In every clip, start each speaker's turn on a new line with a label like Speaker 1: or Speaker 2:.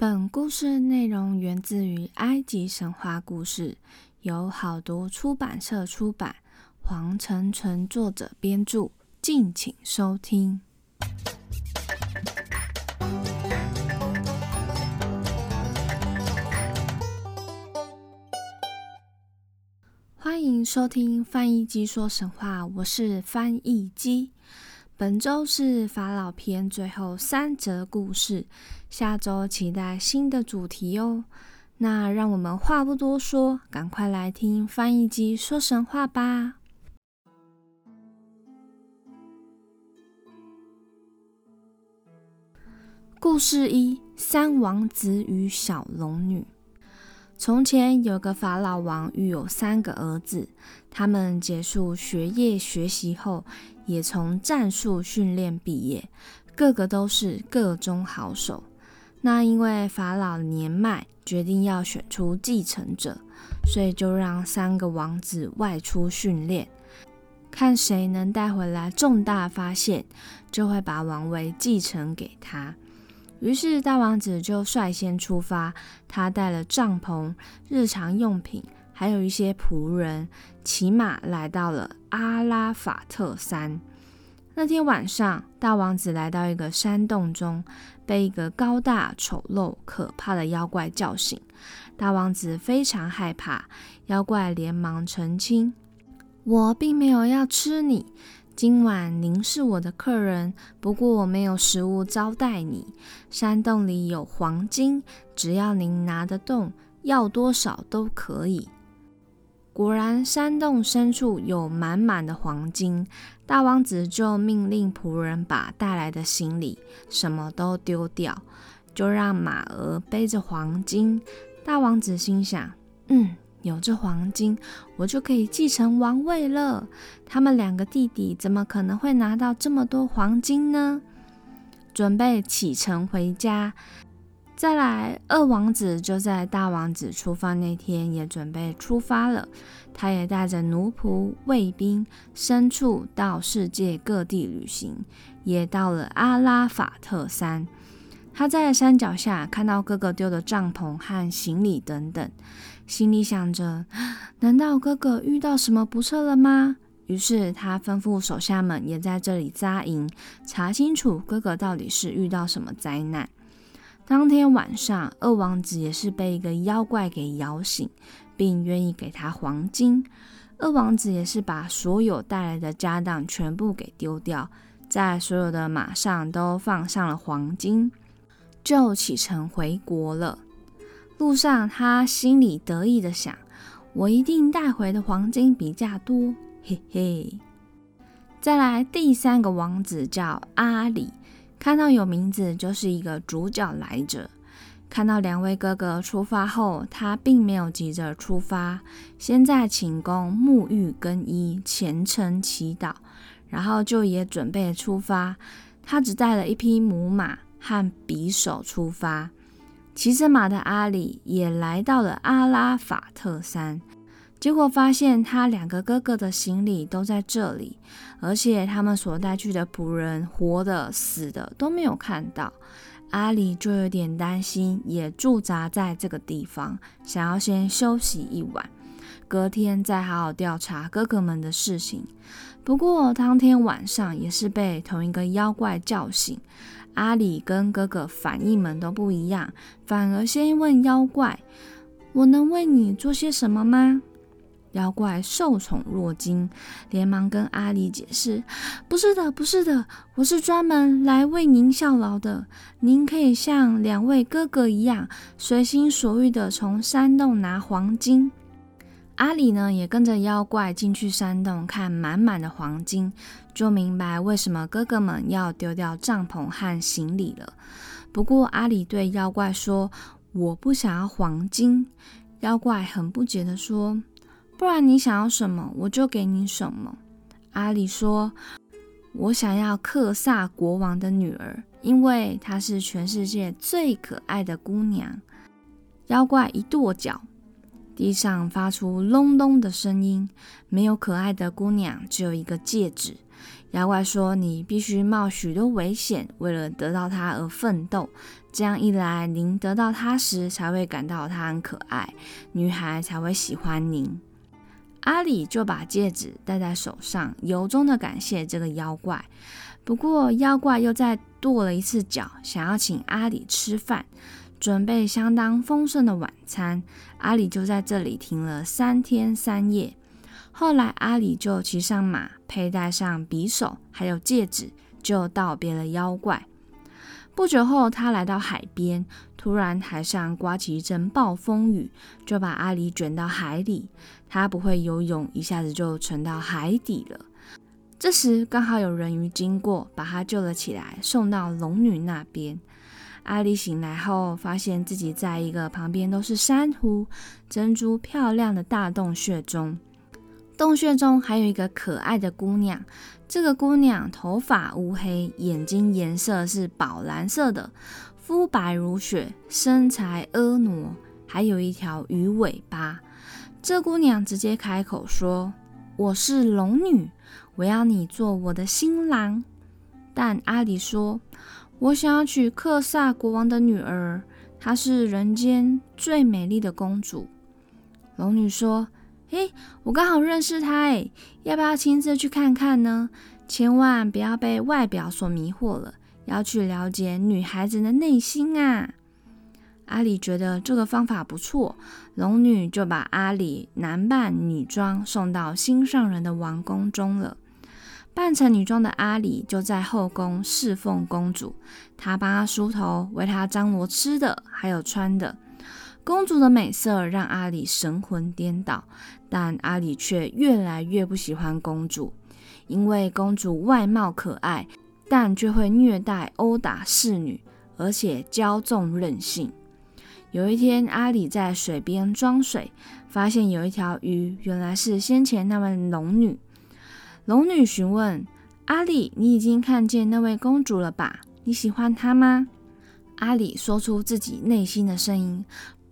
Speaker 1: 本故事内容源自于埃及神话故事，由好读出版社出版，黄成纯作者编著，敬请收听。欢迎收听翻译机说神话，我是翻译机。本周是法老篇最后三则故事，下周期待新的主题哦。那让我们话不多说，赶快来听翻译机说神话吧。故事一：三王子与小龙女。从前有个法老王，育有三个儿子。他们结束学业学习后，也从战术训练毕业，个个都是个中好手。那因为法老年迈，决定要选出继承者，所以就让三个王子外出训练，看谁能带回来重大发现，就会把王位继承给他。于是大王子就率先出发，他带了帐篷、日常用品，还有一些仆人，骑马来到了阿拉法特山。那天晚上，大王子来到一个山洞中，被一个高大、丑陋、可怕的妖怪叫醒。大王子非常害怕，妖怪连忙澄清：“我并没有要吃你。”今晚您是我的客人，不过我没有食物招待你。山洞里有黄金，只要您拿得动，要多少都可以。果然，山洞深处有满满的黄金。大王子就命令仆人把带来的行李什么都丢掉，就让马儿背着黄金。大王子心想：嗯。有这黄金，我就可以继承王位了。他们两个弟弟怎么可能会拿到这么多黄金呢？准备启程回家。再来，二王子就在大王子出发那天也准备出发了。他也带着奴仆、卫兵、牲畜到世界各地旅行，也到了阿拉法特山。他在山脚下看到哥哥丢的帐篷和行李等等。心里想着，难道哥哥遇到什么不测了吗？于是他吩咐手下们也在这里扎营，查清楚哥哥到底是遇到什么灾难。当天晚上，二王子也是被一个妖怪给摇醒，并愿意给他黄金。二王子也是把所有带来的家当全部给丢掉，在所有的马上都放上了黄金，就启程回国了。路上，他心里得意的想：“我一定带回的黄金比较多，嘿嘿。”再来，第三个王子叫阿里，看到有名字就是一个主角来着。看到两位哥哥出发后，他并没有急着出发，先在寝宫沐浴更衣，虔诚祈祷，然后就也准备出发。他只带了一匹母马和匕首出发。骑着马的阿里也来到了阿拉法特山，结果发现他两个哥哥的行李都在这里，而且他们所带去的仆人，活的、死的都没有看到。阿里就有点担心，也驻扎在这个地方，想要先休息一晚，隔天再好好调查哥哥们的事情。不过当天晚上也是被同一个妖怪叫醒。阿里跟哥哥反应们都不一样，反而先问妖怪：“我能为你做些什么吗？”妖怪受宠若惊，连忙跟阿里解释：“不是的，不是的，我是专门来为您效劳的。您可以像两位哥哥一样，随心所欲的从山洞拿黄金。”阿里呢，也跟着妖怪进去山洞看满满的黄金，就明白为什么哥哥们要丢掉帐篷和行李了。不过阿里对妖怪说：“我不想要黄金。”妖怪很不解的说：“不然你想要什么，我就给你什么。”阿里说：“我想要克萨国王的女儿，因为她是全世界最可爱的姑娘。”妖怪一跺脚。地上发出隆隆的声音，没有可爱的姑娘，只有一个戒指。妖怪说：“你必须冒许多危险，为了得到它而奋斗。这样一来，您得到它时才会感到它很可爱，女孩才会喜欢您。”阿里就把戒指戴在手上，由衷的感谢这个妖怪。不过，妖怪又再跺了一次脚，想要请阿里吃饭，准备相当丰盛的晚餐。阿里就在这里停了三天三夜。后来，阿里就骑上马，佩戴上匕首，还有戒指，就道别了妖怪。不久后，他来到海边，突然海上刮起一阵暴风雨，就把阿里卷到海里。他不会游泳，一下子就沉到海底了。这时，刚好有人鱼经过，把他救了起来，送到龙女那边。阿里醒来后，发现自己在一个旁边都是珊瑚、珍珠漂亮的大洞穴中。洞穴中还有一个可爱的姑娘，这个姑娘头发乌黑，眼睛颜色是宝蓝色的，肤白如雪，身材婀娜，还有一条鱼尾巴。这姑娘直接开口说：“我是龙女，我要你做我的新郎。”但阿里说：“我想要娶克萨国王的女儿，她是人间最美丽的公主。”龙女说。嘿，我刚好认识她，哎，要不要亲自去看看呢？千万不要被外表所迷惑了，要去了解女孩子的内心啊！阿里觉得这个方法不错，龙女就把阿里男扮女装送到心上人的王宫中了。扮成女装的阿里就在后宫侍奉公主，她帮她梳头，为她张罗吃的，还有穿的。公主的美色让阿里神魂颠倒，但阿里却越来越不喜欢公主，因为公主外貌可爱，但却会虐待、殴打侍女，而且骄纵任性。有一天，阿里在水边装水，发现有一条鱼，原来是先前那位龙女。龙女询问阿里：“你已经看见那位公主了吧？你喜欢她吗？”阿里说出自己内心的声音。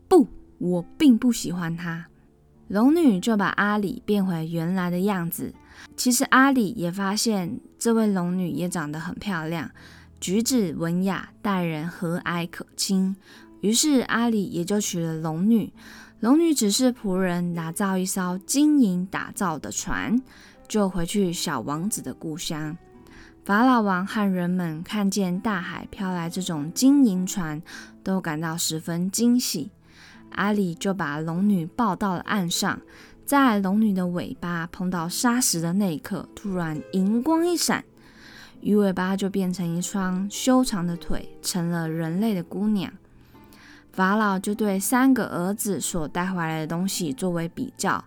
Speaker 1: 不，我并不喜欢她。龙女就把阿里变回原来的样子。其实阿里也发现这位龙女也长得很漂亮，举止文雅，待人和蔼可亲。于是阿里也就娶了龙女。龙女只是仆人，打造一艘金银打造的船，就回去小王子的故乡。法老王和人们看见大海飘来这种金银船，都感到十分惊喜。阿里就把龙女抱到了岸上，在龙女的尾巴碰到沙石的那一刻，突然银光一闪，鱼尾巴就变成一双修长的腿，成了人类的姑娘。法老就对三个儿子所带回来的东西作为比较，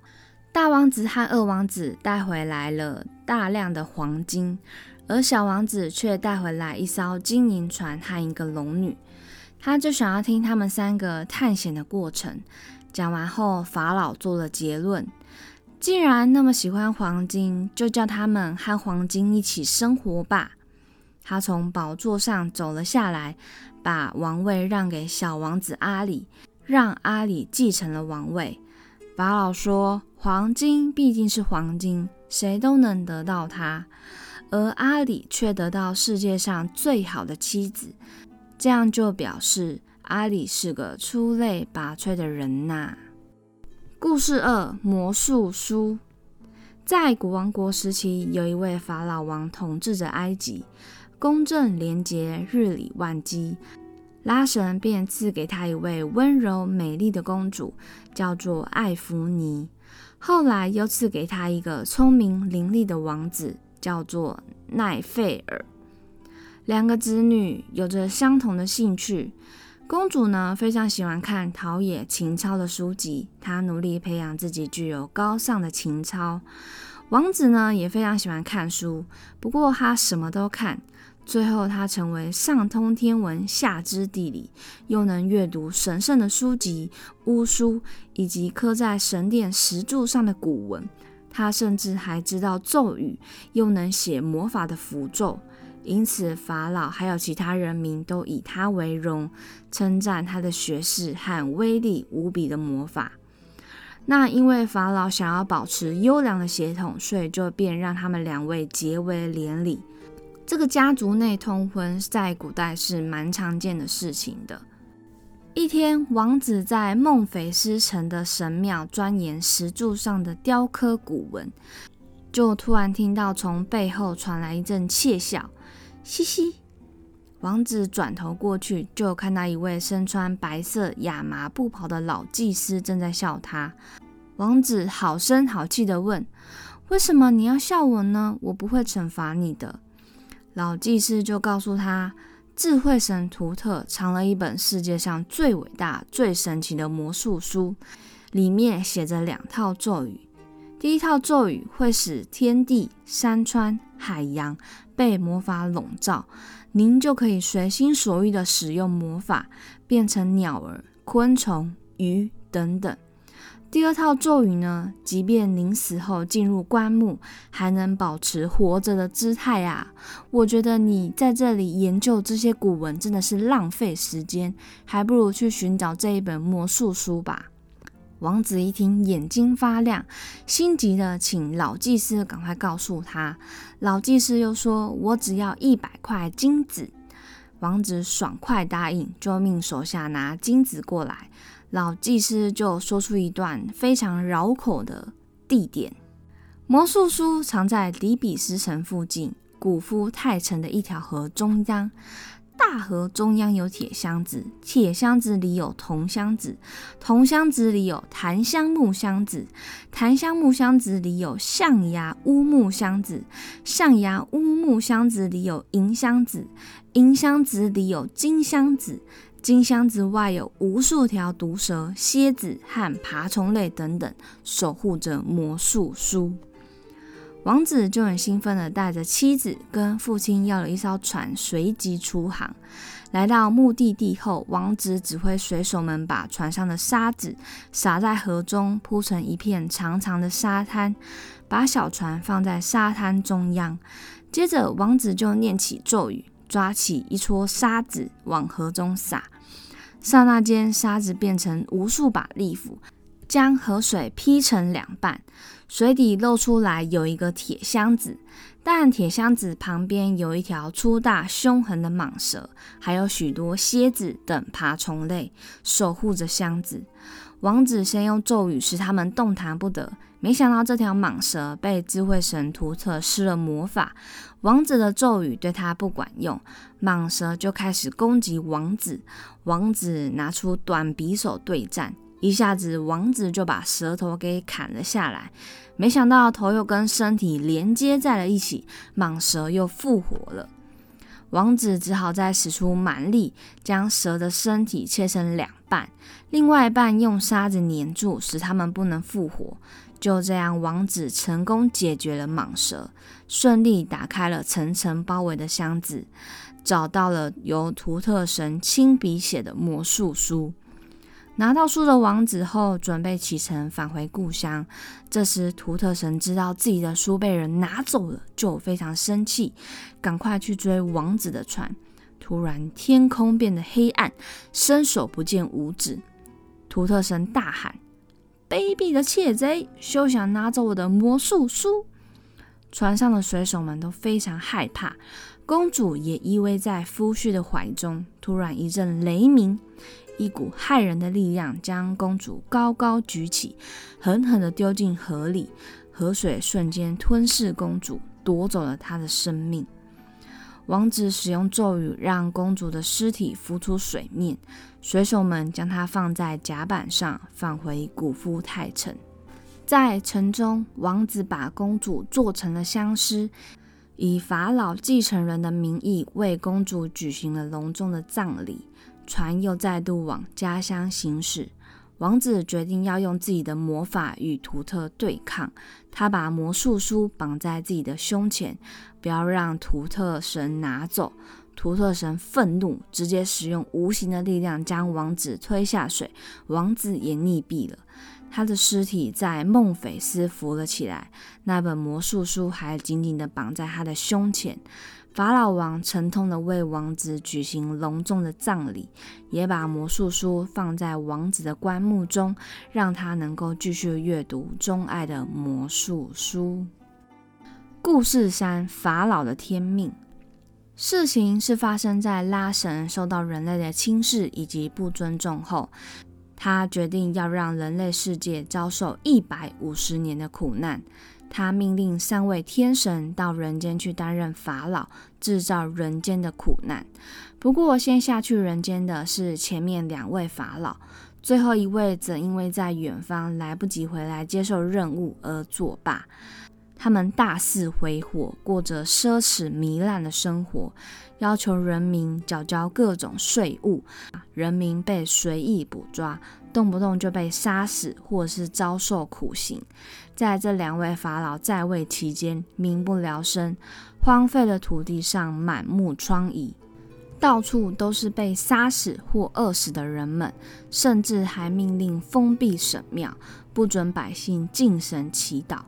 Speaker 1: 大王子和二王子带回来了大量的黄金，而小王子却带回来一艘金银船和一个龙女。他就想要听他们三个探险的过程。讲完后，法老做了结论：既然那么喜欢黄金，就叫他们和黄金一起生活吧。他从宝座上走了下来，把王位让给小王子阿里，让阿里继承了王位。法老说：“黄金毕竟是黄金，谁都能得到它，而阿里却得到世界上最好的妻子。”这样就表示阿里是个出类拔萃的人呐。故事二：魔术书。在古王国时期，有一位法老王统治着埃及，公正廉洁，日理万机。拉神便赐给他一位温柔美丽的公主，叫做艾芙尼。后来又赐给他一个聪明伶俐的王子，叫做奈费尔。两个子女有着相同的兴趣。公主呢，非常喜欢看陶冶情操的书籍，她努力培养自己具有高尚的情操。王子呢，也非常喜欢看书，不过他什么都看。最后，他成为上通天文，下知地理，又能阅读神圣的书籍、巫书以及刻在神殿石柱上的古文。他甚至还知道咒语，又能写魔法的符咒。因此，法老还有其他人民都以他为荣，称赞他的学识和威力无比的魔法。那因为法老想要保持优良的血统，所以就便让他们两位结为连理。这个家族内通婚在古代是蛮常见的事情的。一天，王子在孟菲斯城的神庙钻研石柱上的雕刻古文，就突然听到从背后传来一阵窃笑，嘻嘻。王子转头过去，就看到一位身穿白色亚麻布袍的老祭司正在笑他。王子好声好气地问：“为什么你要笑我呢？我不会惩罚你的。”老祭司就告诉他：“智慧神图特藏了一本世界上最伟大、最神奇的魔术书，里面写着两套咒语。第一套咒语会使天地、山川、海洋被魔法笼罩。”您就可以随心所欲的使用魔法，变成鸟儿、昆虫、鱼等等。第二套咒语呢，即便您死后进入棺木，还能保持活着的姿态啊！我觉得你在这里研究这些古文真的是浪费时间，还不如去寻找这一本魔术书吧。王子一听，眼睛发亮，心急的请老祭司赶快告诉他。老祭司又说：“我只要一百块金子。”王子爽快答应，就命手下拿金子过来。老祭司就说出一段非常绕口的地点：魔术书藏在底比斯城附近古夫泰城的一条河中央。大河中央有铁箱子，铁箱子里有铜箱子，铜箱子里有檀香木箱子，檀香木箱子里有象牙乌木箱子，象牙乌木箱子里有银箱子，银箱子里有金箱子，金箱子外有无数条毒蛇、蝎子和爬虫类等等，守护着魔术书。王子就很兴奋地带着妻子跟父亲要了一艘船，随即出航。来到目的地后，王子指挥水手们把船上的沙子撒在河中，铺成一片长长的沙滩，把小船放在沙滩中央。接着，王子就念起咒语，抓起一撮沙子往河中撒。刹那间，沙子变成无数把利斧，将河水劈成两半。水底露出来有一个铁箱子，但铁箱子旁边有一条粗大凶狠的蟒蛇，还有许多蝎子等爬虫类守护着箱子。王子先用咒语使他们动弹不得，没想到这条蟒蛇被智慧神图特施了魔法，王子的咒语对他不管用，蟒蛇就开始攻击王子。王子拿出短匕首对战。一下子，王子就把舌头给砍了下来。没想到头又跟身体连接在了一起，蟒蛇又复活了。王子只好再使出蛮力，将蛇的身体切成两半，另外一半用沙子粘住，使它们不能复活。就这样，王子成功解决了蟒蛇，顺利打开了层层包围的箱子，找到了由图特神亲笔写的魔术书。拿到书的王子后，准备启程返回故乡。这时，图特神知道自己的书被人拿走了，就非常生气，赶快去追王子的船。突然，天空变得黑暗，伸手不见五指。图特神大喊：“卑鄙的窃贼，休想拿走我的魔术书！”船上的水手们都非常害怕，公主也依偎在夫婿的怀中。突然，一阵雷鸣。一股骇人的力量将公主高高举起，狠狠地丢进河里。河水瞬间吞噬公主，夺走了她的生命。王子使用咒语让公主的尸体浮出水面，水手们将她放在甲板上，返回古夫泰城。在城中，王子把公主做成了香尸，以法老继承人的名义为公主举行了隆重的葬礼。船又再度往家乡行驶。王子决定要用自己的魔法与图特对抗。他把魔术书绑在自己的胸前，不要让图特神拿走。图特神愤怒，直接使用无形的力量将王子推下水。王子也溺毙了。他的尸体在孟菲斯浮了起来，那本魔术书还紧紧地绑在他的胸前。法老王沉痛地为王子举行隆重的葬礼，也把魔术书放在王子的棺木中，让他能够继续阅读钟爱的魔术书。故事三：法老的天命。事情是发生在拉神受到人类的轻视以及不尊重后，他决定要让人类世界遭受一百五十年的苦难。他命令三位天神到人间去担任法老，制造人间的苦难。不过，先下去人间的是前面两位法老，最后一位则因为在远方来不及回来接受任务而作罢。他们大肆挥霍，过着奢侈糜烂的生活，要求人民缴交各种税务，人民被随意捕抓，动不动就被杀死，或是遭受苦刑。在这两位法老在位期间，民不聊生，荒废的土地上满目疮痍，到处都是被杀死或饿死的人们，甚至还命令封闭神庙，不准百姓敬神祈祷。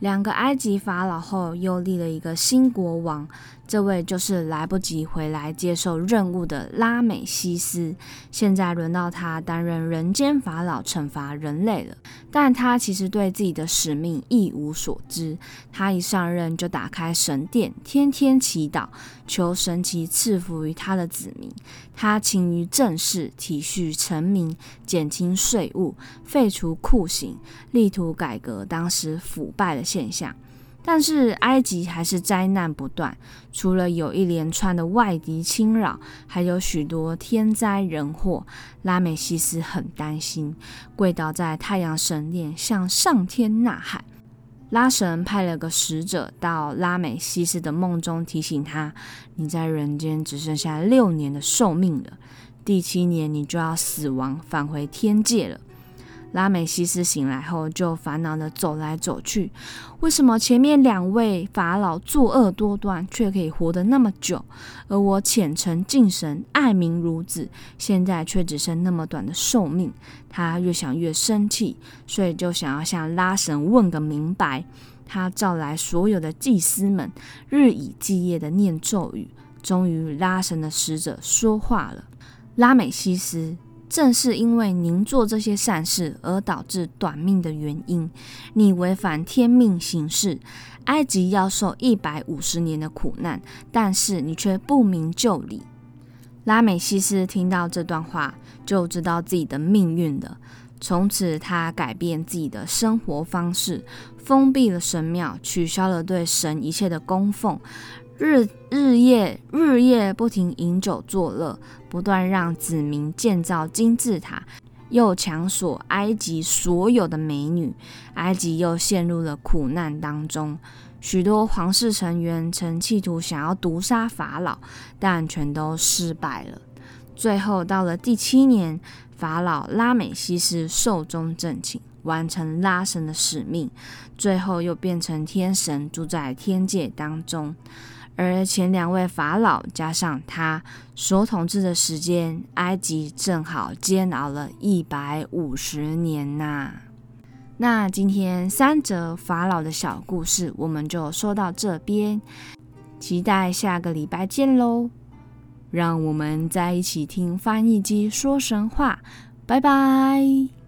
Speaker 1: 两个埃及法老后，又立了一个新国王。这位就是来不及回来接受任务的拉美西斯，现在轮到他担任人间法老，惩罚人类了。但他其实对自己的使命一无所知。他一上任就打开神殿，天天祈祷，求神奇赐福于他的子民。他勤于政事，体恤臣民，减轻税务，废除酷刑，力图改革当时腐败的现象。但是埃及还是灾难不断，除了有一连串的外敌侵扰，还有许多天灾人祸。拉美西斯很担心，跪倒在太阳神殿，向上天呐喊。拉神派了个使者到拉美西斯的梦中，提醒他：你在人间只剩下六年的寿命了，第七年你就要死亡，返回天界了。拉美西斯醒来后，就烦恼地走来走去。为什么前面两位法老作恶多端，却可以活得那么久，而我虔诚敬神、爱民如子，现在却只剩那么短的寿命？他越想越生气，所以就想要向拉神问个明白。他召来所有的祭司们，日以继夜地念咒语。终于，拉神的使者说话了：“拉美西斯。”正是因为您做这些善事而导致短命的原因，你违反天命行事，埃及要受一百五十年的苦难，但是你却不明就里。拉美西斯听到这段话，就知道自己的命运了。从此，他改变自己的生活方式，封闭了神庙，取消了对神一切的供奉。日日夜日夜不停饮酒作乐，不断让子民建造金字塔，又强索埃及所有的美女，埃及又陷入了苦难当中。许多皇室成员曾企图想要毒杀法老，但全都失败了。最后到了第七年，法老拉美西斯寿终正寝，完成拉神的使命，最后又变成天神，住在天界当中。而前两位法老加上他所统治的时间，埃及正好煎熬了一百五十年呐。那今天三则法老的小故事，我们就说到这边，期待下个礼拜见喽！让我们在一起听翻译机说神话，拜拜。